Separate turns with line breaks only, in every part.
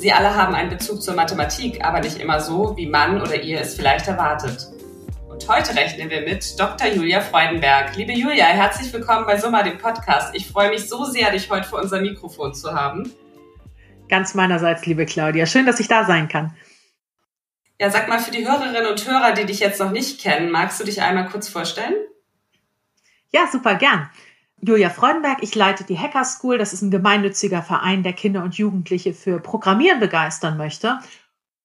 Sie alle haben einen Bezug zur Mathematik, aber nicht immer so, wie man oder ihr es vielleicht erwartet. Und heute rechnen wir mit Dr. Julia Freudenberg. Liebe Julia, herzlich willkommen bei Summa, dem Podcast. Ich freue mich so sehr, dich heute vor unser Mikrofon zu haben.
Ganz meinerseits, liebe Claudia. Schön, dass ich da sein kann.
Ja, sag mal für die Hörerinnen und Hörer, die dich jetzt noch nicht kennen, magst du dich einmal kurz vorstellen?
Ja, super gern. Julia Freudenberg, ich leite die Hacker School. Das ist ein gemeinnütziger Verein, der Kinder und Jugendliche für Programmieren begeistern möchte.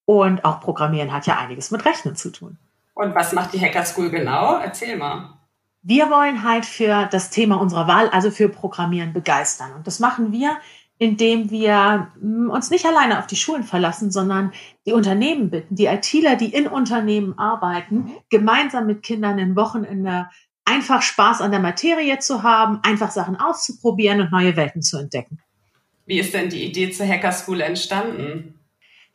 Und auch Programmieren hat ja einiges mit Rechnen zu tun.
Und was macht die Hacker School genau? Erzähl mal.
Wir wollen halt für das Thema unserer Wahl, also für Programmieren, begeistern. Und das machen wir, indem wir hm, uns nicht alleine auf die Schulen verlassen, sondern die Unternehmen bitten, die ITler, die in Unternehmen arbeiten, gemeinsam mit Kindern in Wochenende einfach Spaß an der Materie zu haben, einfach Sachen auszuprobieren und neue Welten zu entdecken.
Wie ist denn die Idee zur Hacker School entstanden?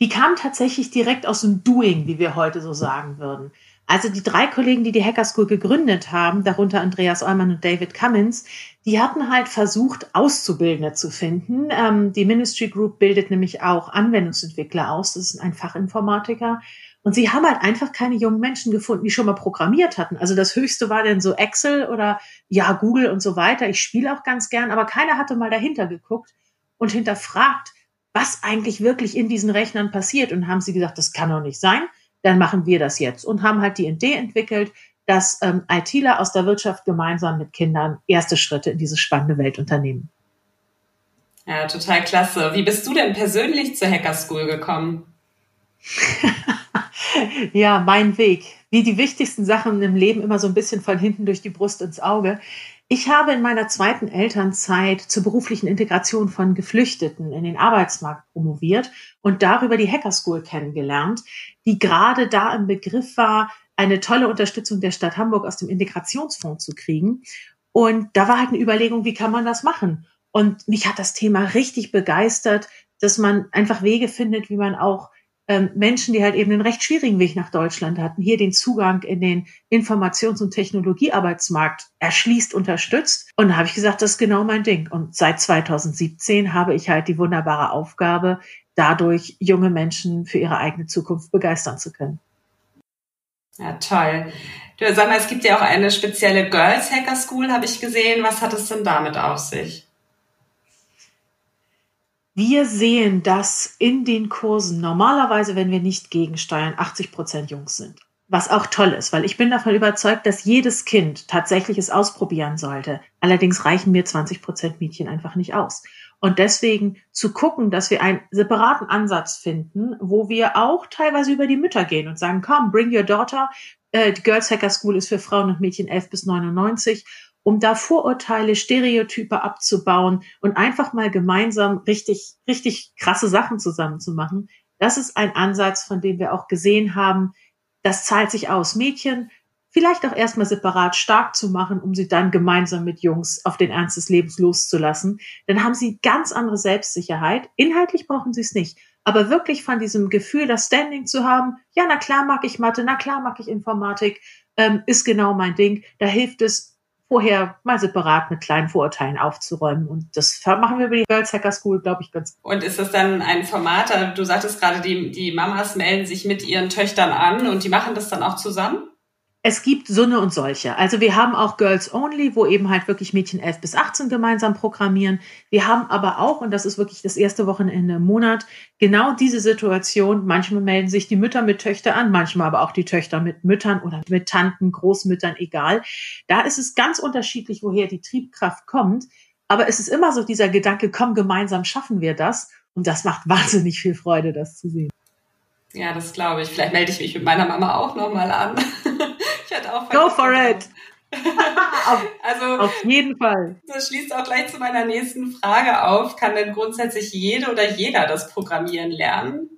Die kam tatsächlich direkt aus dem Doing, wie wir heute so sagen würden. Also die drei Kollegen, die die Hacker School gegründet haben, darunter Andreas Eumann und David Cummins, die hatten halt versucht, Auszubildende zu finden. Ähm, die Ministry Group bildet nämlich auch Anwendungsentwickler aus. Das ist ein Fachinformatiker. Und sie haben halt einfach keine jungen Menschen gefunden, die schon mal programmiert hatten. Also das Höchste war denn so Excel oder ja, Google und so weiter. Ich spiele auch ganz gern, aber keiner hatte mal dahinter geguckt und hinterfragt, was eigentlich wirklich in diesen Rechnern passiert. Und haben sie gesagt, das kann doch nicht sein. Dann machen wir das jetzt. Und haben halt die Idee entwickelt, dass ähm, ITler aus der Wirtschaft gemeinsam mit Kindern erste Schritte in diese spannende Welt unternehmen.
Ja, total klasse. Wie bist du denn persönlich zur Hacker School gekommen?
ja, mein Weg. Wie die wichtigsten Sachen im Leben immer so ein bisschen von hinten durch die Brust ins Auge. Ich habe in meiner zweiten Elternzeit zur beruflichen Integration von Geflüchteten in den Arbeitsmarkt promoviert und darüber die Hacker School kennengelernt, die gerade da im Begriff war, eine tolle Unterstützung der Stadt Hamburg aus dem Integrationsfonds zu kriegen. Und da war halt eine Überlegung, wie kann man das machen? Und mich hat das Thema richtig begeistert, dass man einfach Wege findet, wie man auch ähm, Menschen, die halt eben einen recht schwierigen Weg nach Deutschland hatten, hier den Zugang in den Informations- und Technologiearbeitsmarkt erschließt, unterstützt. Und da habe ich gesagt, das ist genau mein Ding. Und seit 2017 habe ich halt die wunderbare Aufgabe, dadurch junge Menschen für ihre eigene Zukunft begeistern zu können.
Ja, toll. Du sag mal, es gibt ja auch eine spezielle Girls Hacker School, habe ich gesehen. Was hat es denn damit auf sich?
Wir sehen, dass in den Kursen normalerweise, wenn wir nicht gegensteuern, 80 Prozent Jungs sind. Was auch toll ist, weil ich bin davon überzeugt, dass jedes Kind tatsächlich es ausprobieren sollte. Allerdings reichen mir 20 Prozent Mädchen einfach nicht aus. Und deswegen zu gucken, dass wir einen separaten Ansatz finden, wo wir auch teilweise über die Mütter gehen und sagen, komm, bring your daughter. Äh, die Girls Hacker School ist für Frauen und Mädchen 11 bis 99 um da Vorurteile, Stereotype abzubauen und einfach mal gemeinsam richtig, richtig krasse Sachen zusammen zu machen. Das ist ein Ansatz, von dem wir auch gesehen haben, das zahlt sich aus. Mädchen vielleicht auch erstmal separat stark zu machen, um sie dann gemeinsam mit Jungs auf den Ernst des Lebens loszulassen. Dann haben sie ganz andere Selbstsicherheit. Inhaltlich brauchen sie es nicht. Aber wirklich von diesem Gefühl, das Standing zu haben, ja, na klar mag ich Mathe, na klar mag ich Informatik, ähm, ist genau mein Ding. Da hilft es, vorher mal separat mit kleinen Vorurteilen aufzuräumen. Und das machen wir über die Girls Hacker School, glaube ich, ganz
gut. Und ist das dann ein Format, du sagtest gerade, die, die Mamas melden sich mit ihren Töchtern an und die machen das dann auch zusammen?
Es gibt Sonne und solche. Also wir haben auch Girls Only, wo eben halt wirklich Mädchen 11 bis 18 gemeinsam programmieren. Wir haben aber auch, und das ist wirklich das erste Wochenende im Monat, genau diese Situation. Manchmal melden sich die Mütter mit Töchtern an, manchmal aber auch die Töchter mit Müttern oder mit Tanten, Großmüttern, egal. Da ist es ganz unterschiedlich, woher die Triebkraft kommt. Aber es ist immer so dieser Gedanke, komm, gemeinsam schaffen wir das. Und das macht wahnsinnig viel Freude, das zu sehen.
Ja, das glaube ich. Vielleicht melde ich mich mit meiner Mama auch nochmal an.
Ich hatte auch Go for it! auf, also, auf jeden Fall.
Das schließt auch gleich zu meiner nächsten Frage auf. Kann denn grundsätzlich jede oder jeder das Programmieren lernen?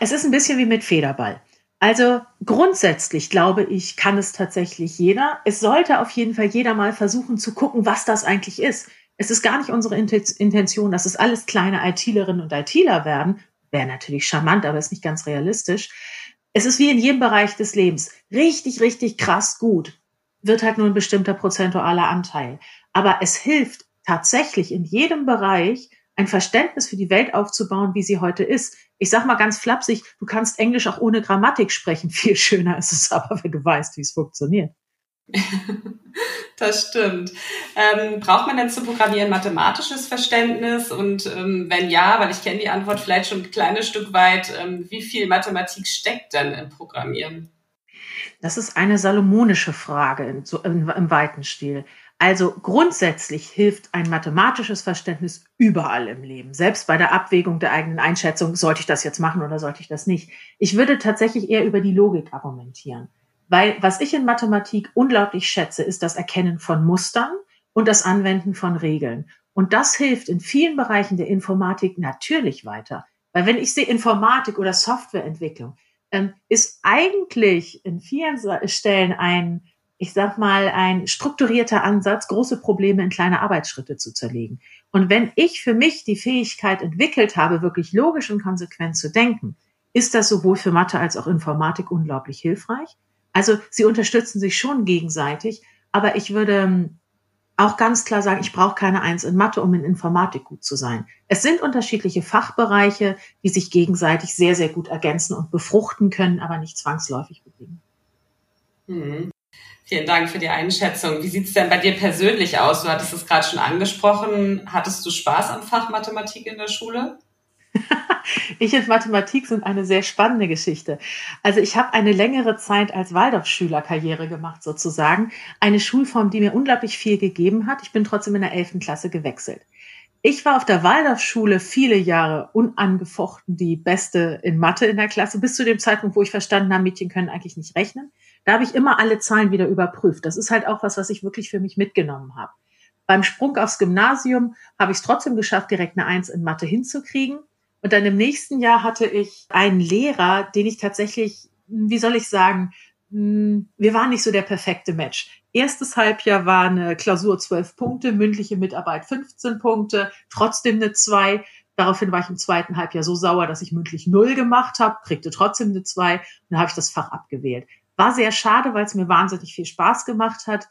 Es ist ein bisschen wie mit Federball. Also grundsätzlich glaube ich, kann es tatsächlich jeder. Es sollte auf jeden Fall jeder mal versuchen zu gucken, was das eigentlich ist. Es ist gar nicht unsere Intention, dass es alles kleine ITlerinnen und ITler werden. Wäre natürlich charmant, aber ist nicht ganz realistisch. Es ist wie in jedem Bereich des Lebens. Richtig, richtig krass gut. Wird halt nur ein bestimmter prozentualer Anteil. Aber es hilft tatsächlich in jedem Bereich, ein Verständnis für die Welt aufzubauen, wie sie heute ist. Ich sag mal ganz flapsig, du kannst Englisch auch ohne Grammatik sprechen. Viel schöner ist es aber, wenn du weißt, wie es funktioniert.
Das stimmt. Ähm, braucht man denn zu programmieren mathematisches Verständnis? Und ähm, wenn ja, weil ich kenne die Antwort vielleicht schon ein kleines Stück weit, ähm, wie viel Mathematik steckt denn im Programmieren?
Das ist eine salomonische Frage in, so, im, im weiten Stil. Also grundsätzlich hilft ein mathematisches Verständnis überall im Leben. Selbst bei der Abwägung der eigenen Einschätzung, sollte ich das jetzt machen oder sollte ich das nicht. Ich würde tatsächlich eher über die Logik argumentieren. Weil was ich in Mathematik unglaublich schätze, ist das Erkennen von Mustern und das Anwenden von Regeln. Und das hilft in vielen Bereichen der Informatik natürlich weiter. Weil wenn ich sehe Informatik oder Softwareentwicklung, ähm, ist eigentlich in vielen Stellen ein ich sag mal, ein strukturierter Ansatz, große Probleme in kleine Arbeitsschritte zu zerlegen. Und wenn ich für mich die Fähigkeit entwickelt habe, wirklich logisch und konsequent zu denken, ist das sowohl für Mathe als auch Informatik unglaublich hilfreich. Also sie unterstützen sich schon gegenseitig, aber ich würde ähm, auch ganz klar sagen, ich brauche keine Eins in Mathe, um in Informatik gut zu sein. Es sind unterschiedliche Fachbereiche, die sich gegenseitig sehr, sehr gut ergänzen und befruchten können, aber nicht zwangsläufig bedingen.
Mhm. Vielen Dank für die Einschätzung. Wie sieht es denn bei dir persönlich aus? Du hattest es gerade schon angesprochen. Hattest du Spaß am Fach Mathematik in der Schule?
ich und Mathematik sind eine sehr spannende Geschichte. Also ich habe eine längere Zeit als Waldorfschüler Karriere gemacht sozusagen. Eine Schulform, die mir unglaublich viel gegeben hat. Ich bin trotzdem in der 11. Klasse gewechselt. Ich war auf der Waldorfschule viele Jahre unangefochten die Beste in Mathe in der Klasse, bis zu dem Zeitpunkt, wo ich verstanden habe, Mädchen können eigentlich nicht rechnen. Da habe ich immer alle Zahlen wieder überprüft. Das ist halt auch was, was ich wirklich für mich mitgenommen habe. Beim Sprung aufs Gymnasium habe ich es trotzdem geschafft, direkt eine Eins in Mathe hinzukriegen. Und dann im nächsten Jahr hatte ich einen Lehrer, den ich tatsächlich, wie soll ich sagen, hm, wir waren nicht so der perfekte Match. Erstes Halbjahr war eine Klausur 12 Punkte, mündliche Mitarbeit 15 Punkte, trotzdem eine 2. Daraufhin war ich im zweiten Halbjahr so sauer, dass ich mündlich 0 gemacht habe, kriegte trotzdem eine 2 und dann habe ich das Fach abgewählt. War sehr schade, weil es mir wahnsinnig viel Spaß gemacht hat.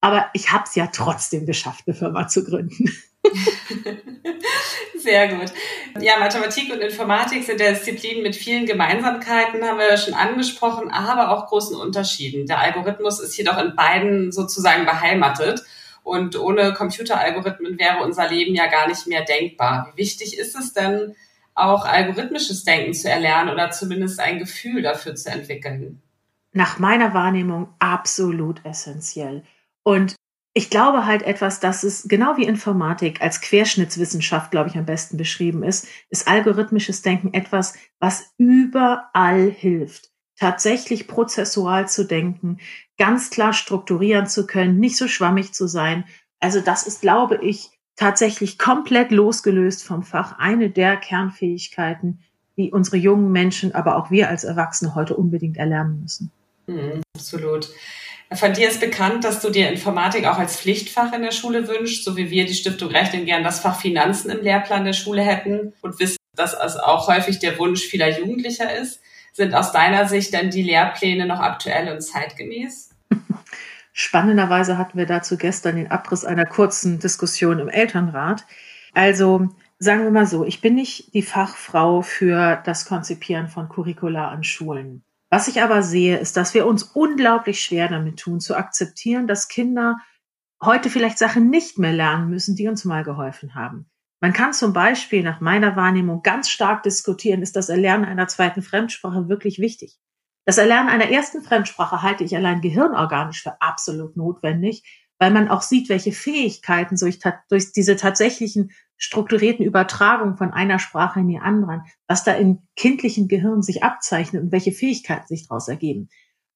Aber ich habe es ja trotzdem geschafft, eine Firma zu gründen.
Sehr gut. Ja, Mathematik und Informatik sind ja Disziplinen mit vielen Gemeinsamkeiten, haben wir ja schon angesprochen, aber auch großen Unterschieden. Der Algorithmus ist jedoch in beiden sozusagen beheimatet. Und ohne Computeralgorithmen wäre unser Leben ja gar nicht mehr denkbar. Wie wichtig ist es denn, auch algorithmisches Denken zu erlernen oder zumindest ein Gefühl dafür zu entwickeln?
nach meiner Wahrnehmung absolut essentiell. Und ich glaube halt etwas, dass es genau wie Informatik als Querschnittswissenschaft, glaube ich, am besten beschrieben ist, ist algorithmisches Denken etwas, was überall hilft. Tatsächlich prozessual zu denken, ganz klar strukturieren zu können, nicht so schwammig zu sein. Also das ist, glaube ich, tatsächlich komplett losgelöst vom Fach eine der Kernfähigkeiten, die unsere jungen Menschen, aber auch wir als Erwachsene heute unbedingt erlernen müssen.
Mhm, absolut. Von dir ist bekannt, dass du dir Informatik auch als Pflichtfach in der Schule wünschst, so wie wir die Stiftung Rechnen gern das Fach Finanzen im Lehrplan der Schule hätten und wissen, dass es auch häufig der Wunsch vieler Jugendlicher ist. Sind aus deiner Sicht denn die Lehrpläne noch aktuell und zeitgemäß?
Spannenderweise hatten wir dazu gestern den Abriss einer kurzen Diskussion im Elternrat. Also sagen wir mal so, ich bin nicht die Fachfrau für das Konzipieren von Curricula an Schulen. Was ich aber sehe, ist, dass wir uns unglaublich schwer damit tun, zu akzeptieren, dass Kinder heute vielleicht Sachen nicht mehr lernen müssen, die uns mal geholfen haben. Man kann zum Beispiel nach meiner Wahrnehmung ganz stark diskutieren, ist das Erlernen einer zweiten Fremdsprache wirklich wichtig? Das Erlernen einer ersten Fremdsprache halte ich allein gehirnorganisch für absolut notwendig, weil man auch sieht, welche Fähigkeiten durch, durch diese tatsächlichen strukturierten Übertragungen von einer Sprache in die anderen, was da im kindlichen Gehirn sich abzeichnet und welche Fähigkeiten sich daraus ergeben.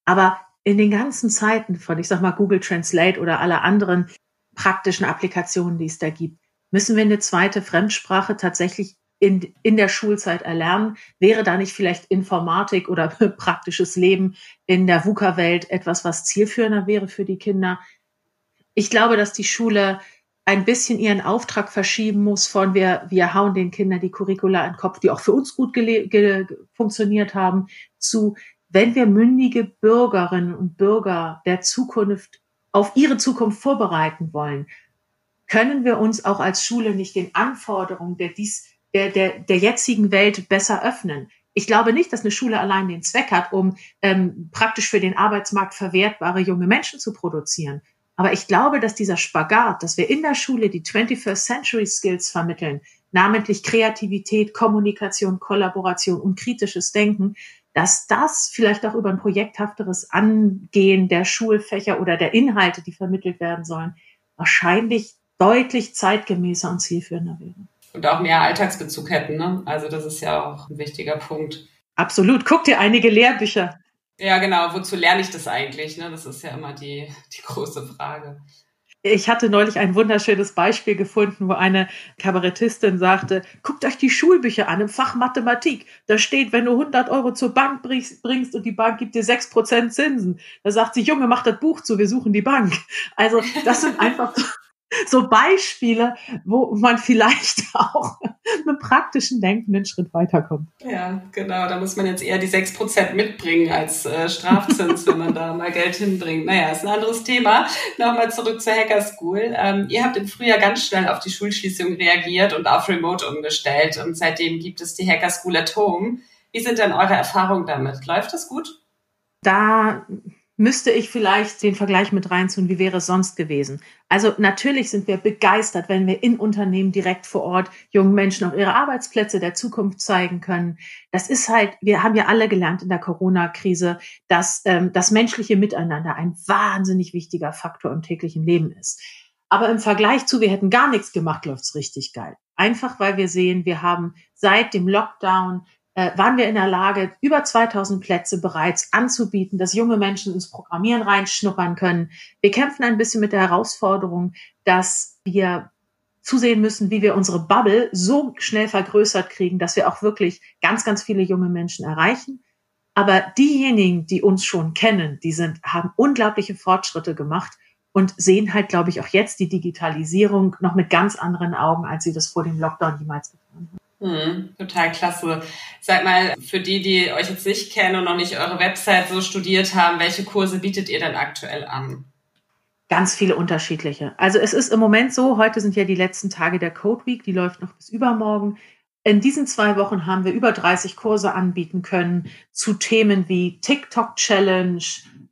Aber in den ganzen Zeiten von, ich sag mal, Google Translate oder aller anderen praktischen Applikationen, die es da gibt, müssen wir eine zweite Fremdsprache tatsächlich in, in der Schulzeit erlernen. Wäre da nicht vielleicht Informatik oder praktisches Leben in der VUCA-Welt etwas, was zielführender wäre für die Kinder? Ich glaube, dass die Schule ein bisschen ihren Auftrag verschieben muss von wir, wir hauen den Kindern die Curricula in den Kopf, die auch für uns gut funktioniert haben, zu, wenn wir mündige Bürgerinnen und Bürger der Zukunft auf ihre Zukunft vorbereiten wollen, können wir uns auch als Schule nicht den Anforderungen der, dies, der, der, der jetzigen Welt besser öffnen. Ich glaube nicht, dass eine Schule allein den Zweck hat, um ähm, praktisch für den Arbeitsmarkt verwertbare junge Menschen zu produzieren. Aber ich glaube, dass dieser Spagat, dass wir in der Schule die 21st Century Skills vermitteln, namentlich Kreativität, Kommunikation, Kollaboration und kritisches Denken, dass das vielleicht auch über ein projekthafteres Angehen der Schulfächer oder der Inhalte, die vermittelt werden sollen, wahrscheinlich deutlich zeitgemäßer und zielführender wäre.
Und auch mehr Alltagsbezug hätten. Ne? Also das ist ja auch ein wichtiger Punkt.
Absolut. Guck dir einige Lehrbücher.
Ja, genau. Wozu lerne ich das eigentlich? Ne? Das ist ja immer die, die große Frage.
Ich hatte neulich ein wunderschönes Beispiel gefunden, wo eine Kabarettistin sagte, guckt euch die Schulbücher an im Fach Mathematik. Da steht, wenn du 100 Euro zur Bank bringst und die Bank gibt dir 6% Zinsen. Da sagt sie, Junge, mach das Buch zu, wir suchen die Bank. Also das sind einfach so Beispiele, wo man vielleicht auch mit praktischen Denken einen Schritt weiterkommt.
Ja, genau. Da muss man jetzt eher die 6% mitbringen als äh, Strafzins, wenn man da mal Geld hinbringt. Naja, ist ein anderes Thema. Nochmal zurück zur Hacker School. Ähm, ihr habt im Frühjahr ganz schnell auf die Schulschließung reagiert und auf Remote umgestellt. Und seitdem gibt es die Hacker School at Home. Wie sind denn eure Erfahrungen damit? Läuft das gut?
Da müsste ich vielleicht den Vergleich mit reinziehen, wie wäre es sonst gewesen. Also natürlich sind wir begeistert, wenn wir in Unternehmen direkt vor Ort jungen Menschen auch ihre Arbeitsplätze der Zukunft zeigen können. Das ist halt, wir haben ja alle gelernt in der Corona-Krise, dass ähm, das menschliche Miteinander ein wahnsinnig wichtiger Faktor im täglichen Leben ist. Aber im Vergleich zu, wir hätten gar nichts gemacht, läuft's richtig geil. Einfach weil wir sehen, wir haben seit dem Lockdown äh, waren wir in der Lage, über 2000 Plätze bereits anzubieten, dass junge Menschen ins Programmieren reinschnuppern können. Wir kämpfen ein bisschen mit der Herausforderung, dass wir zusehen müssen, wie wir unsere Bubble so schnell vergrößert kriegen, dass wir auch wirklich ganz, ganz viele junge Menschen erreichen. Aber diejenigen, die uns schon kennen, die sind, haben unglaubliche Fortschritte gemacht und sehen halt, glaube ich, auch jetzt die Digitalisierung noch mit ganz anderen Augen, als sie das vor dem Lockdown jemals getan haben.
Hm, total klasse. Sag mal, für die, die euch jetzt nicht kennen und noch nicht eure Website so studiert haben, welche Kurse bietet ihr denn aktuell an?
Ganz viele unterschiedliche. Also es ist im Moment so, heute sind ja die letzten Tage der Code Week, die läuft noch bis übermorgen. In diesen zwei Wochen haben wir über 30 Kurse anbieten können zu Themen wie TikTok Challenge,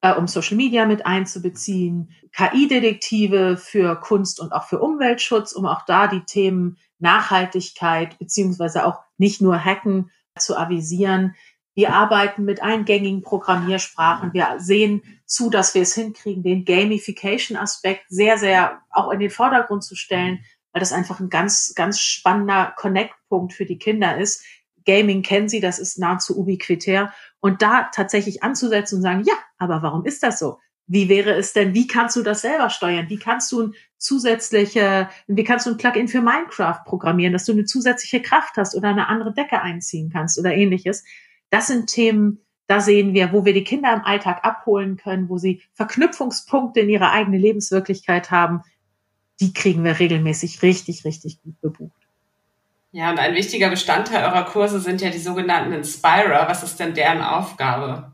äh, um Social Media mit einzubeziehen, KI-Detektive für Kunst und auch für Umweltschutz, um auch da die Themen Nachhaltigkeit beziehungsweise auch nicht nur Hacken zu avisieren. Wir arbeiten mit eingängigen Programmiersprachen. Wir sehen zu, dass wir es hinkriegen, den Gamification-Aspekt sehr, sehr auch in den Vordergrund zu stellen, weil das einfach ein ganz, ganz spannender Connect-Punkt für die Kinder ist. Gaming kennen sie, das ist nahezu ubiquitär. Und da tatsächlich anzusetzen und sagen, ja, aber warum ist das so? Wie wäre es denn, wie kannst du das selber steuern? Wie kannst du ein zusätzliche, wie kannst du ein Plugin für Minecraft programmieren, dass du eine zusätzliche Kraft hast oder eine andere Decke einziehen kannst oder ähnliches? Das sind Themen, da sehen wir, wo wir die Kinder im Alltag abholen können, wo sie Verknüpfungspunkte in ihre eigene Lebenswirklichkeit haben. Die kriegen wir regelmäßig richtig, richtig gut bebucht.
Ja, und ein wichtiger Bestandteil eurer Kurse sind ja die sogenannten Inspirer. Was ist denn deren Aufgabe?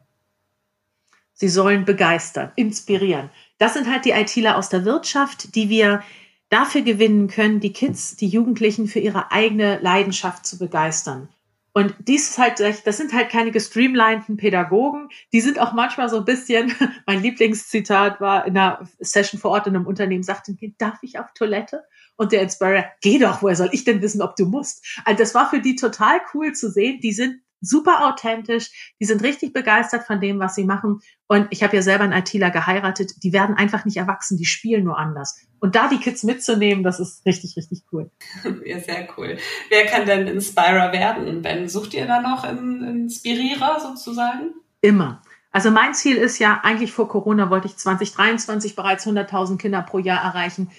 Sie sollen begeistern, inspirieren. Das sind halt die ITler aus der Wirtschaft, die wir dafür gewinnen können, die Kids, die Jugendlichen für ihre eigene Leidenschaft zu begeistern. Und dies ist halt, das sind halt keine gestreamlinten Pädagogen. Die sind auch manchmal so ein bisschen, mein Lieblingszitat war in einer Session vor Ort in einem Unternehmen, sagte, darf ich auf Toilette? Und der Inspirer, geh doch, woher soll ich denn wissen, ob du musst? Also das war für die total cool zu sehen. Die sind super authentisch, die sind richtig begeistert von dem, was sie machen. Und ich habe ja selber einen ITler geheiratet, die werden einfach nicht erwachsen, die spielen nur anders. Und da die Kids mitzunehmen, das ist richtig, richtig cool.
Ja, sehr cool. Wer kann denn Inspirer werden? Ben, sucht ihr da noch einen Inspirierer sozusagen?
Immer. Also mein Ziel ist ja, eigentlich vor Corona wollte ich 2023 bereits 100.000 Kinder pro Jahr erreichen.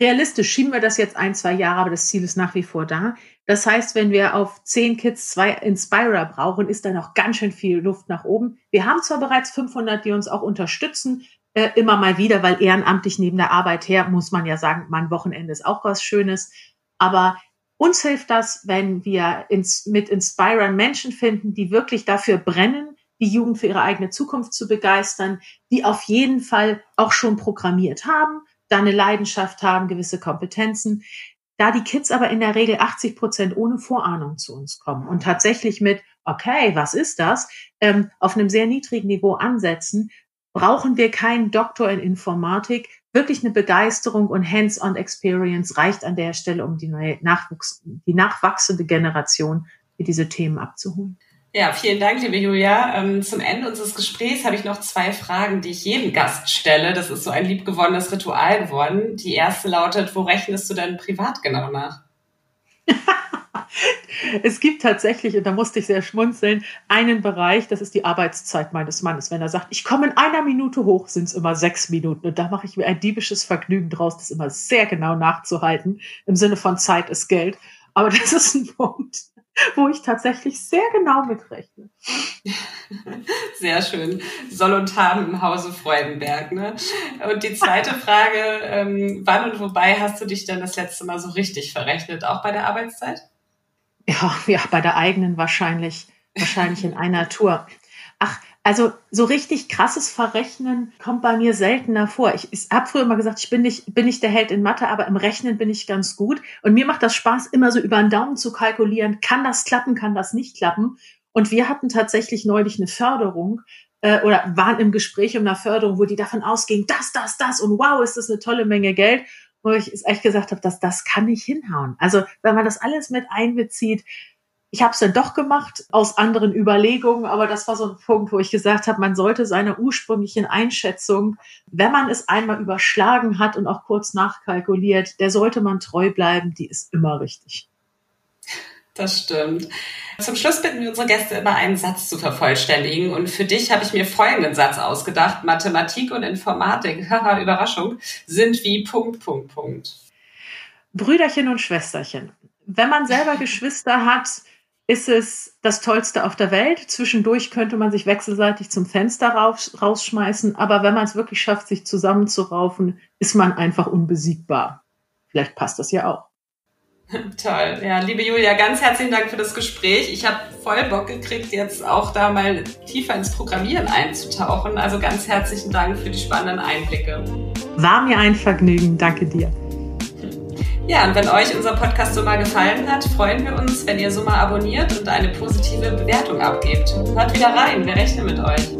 Realistisch schieben wir das jetzt ein, zwei Jahre, aber das Ziel ist nach wie vor da. Das heißt, wenn wir auf zehn Kids zwei Inspirer brauchen, ist da noch ganz schön viel Luft nach oben. Wir haben zwar bereits 500, die uns auch unterstützen, äh, immer mal wieder, weil ehrenamtlich neben der Arbeit her, muss man ja sagen, mein Wochenende ist auch was Schönes. Aber uns hilft das, wenn wir ins, mit Inspirern Menschen finden, die wirklich dafür brennen, die Jugend für ihre eigene Zukunft zu begeistern, die auf jeden Fall auch schon programmiert haben, da eine Leidenschaft haben, gewisse Kompetenzen. Da die Kids aber in der Regel 80 Prozent ohne Vorahnung zu uns kommen und tatsächlich mit, okay, was ist das, ähm, auf einem sehr niedrigen Niveau ansetzen, brauchen wir keinen Doktor in Informatik. Wirklich eine Begeisterung und Hands-on Experience reicht an der Stelle, um die neue Nachwuchs, die nachwachsende Generation für diese Themen abzuholen.
Ja, vielen Dank, liebe Julia. Ähm, zum Ende unseres Gesprächs habe ich noch zwei Fragen, die ich jedem Gast stelle. Das ist so ein liebgewonnenes Ritual geworden. Die erste lautet, wo rechnest du denn privat genau nach?
es gibt tatsächlich, und da musste ich sehr schmunzeln, einen Bereich, das ist die Arbeitszeit meines Mannes. Wenn er sagt, ich komme in einer Minute hoch, sind es immer sechs Minuten. Und da mache ich mir ein diebisches Vergnügen draus, das immer sehr genau nachzuhalten, im Sinne von Zeit ist Geld. Aber das ist ein Punkt, wo ich tatsächlich sehr genau mitrechne.
Sehr schön. Soll und haben im Hause Freudenberg. Ne? Und die zweite Frage, ähm, wann und wobei hast du dich denn das letzte Mal so richtig verrechnet? Auch bei der Arbeitszeit?
Ja, ja, bei der eigenen wahrscheinlich, wahrscheinlich in einer Tour. Ach, also so richtig krasses Verrechnen kommt bei mir seltener vor. Ich, ich habe früher immer gesagt, ich bin nicht, bin nicht der Held in Mathe, aber im Rechnen bin ich ganz gut. Und mir macht das Spaß, immer so über den Daumen zu kalkulieren, kann das klappen, kann das nicht klappen. Und wir hatten tatsächlich neulich eine Förderung äh, oder waren im Gespräch um eine Förderung, wo die davon ausging, das, das, das und wow, ist das eine tolle Menge Geld. Wo ich echt gesagt habe, dass das kann nicht hinhauen. Also wenn man das alles mit einbezieht, ich habe es dann doch gemacht aus anderen Überlegungen, aber das war so ein Punkt, wo ich gesagt habe, man sollte seiner ursprünglichen Einschätzung, wenn man es einmal überschlagen hat und auch kurz nachkalkuliert, der sollte man treu bleiben, die ist immer richtig.
Das stimmt. Zum Schluss bitten wir unsere Gäste immer einen Satz zu vervollständigen. Und für dich habe ich mir folgenden Satz ausgedacht. Mathematik und Informatik, haha, Überraschung, sind wie Punkt, Punkt, Punkt.
Brüderchen und Schwesterchen. Wenn man selber Geschwister hat, ist es das Tollste auf der Welt. Zwischendurch könnte man sich wechselseitig zum Fenster raus, rausschmeißen, aber wenn man es wirklich schafft, sich zusammenzuraufen, ist man einfach unbesiegbar. Vielleicht passt das ja auch.
Toll. Ja, liebe Julia, ganz herzlichen Dank für das Gespräch. Ich habe voll Bock gekriegt, jetzt auch da mal tiefer ins Programmieren einzutauchen. Also ganz herzlichen Dank für die spannenden Einblicke.
War mir ein Vergnügen. Danke dir.
Ja, und wenn euch unser Podcast so mal gefallen hat, freuen wir uns, wenn ihr so mal abonniert und eine positive Bewertung abgebt. Hört wieder rein, wir rechnen mit euch.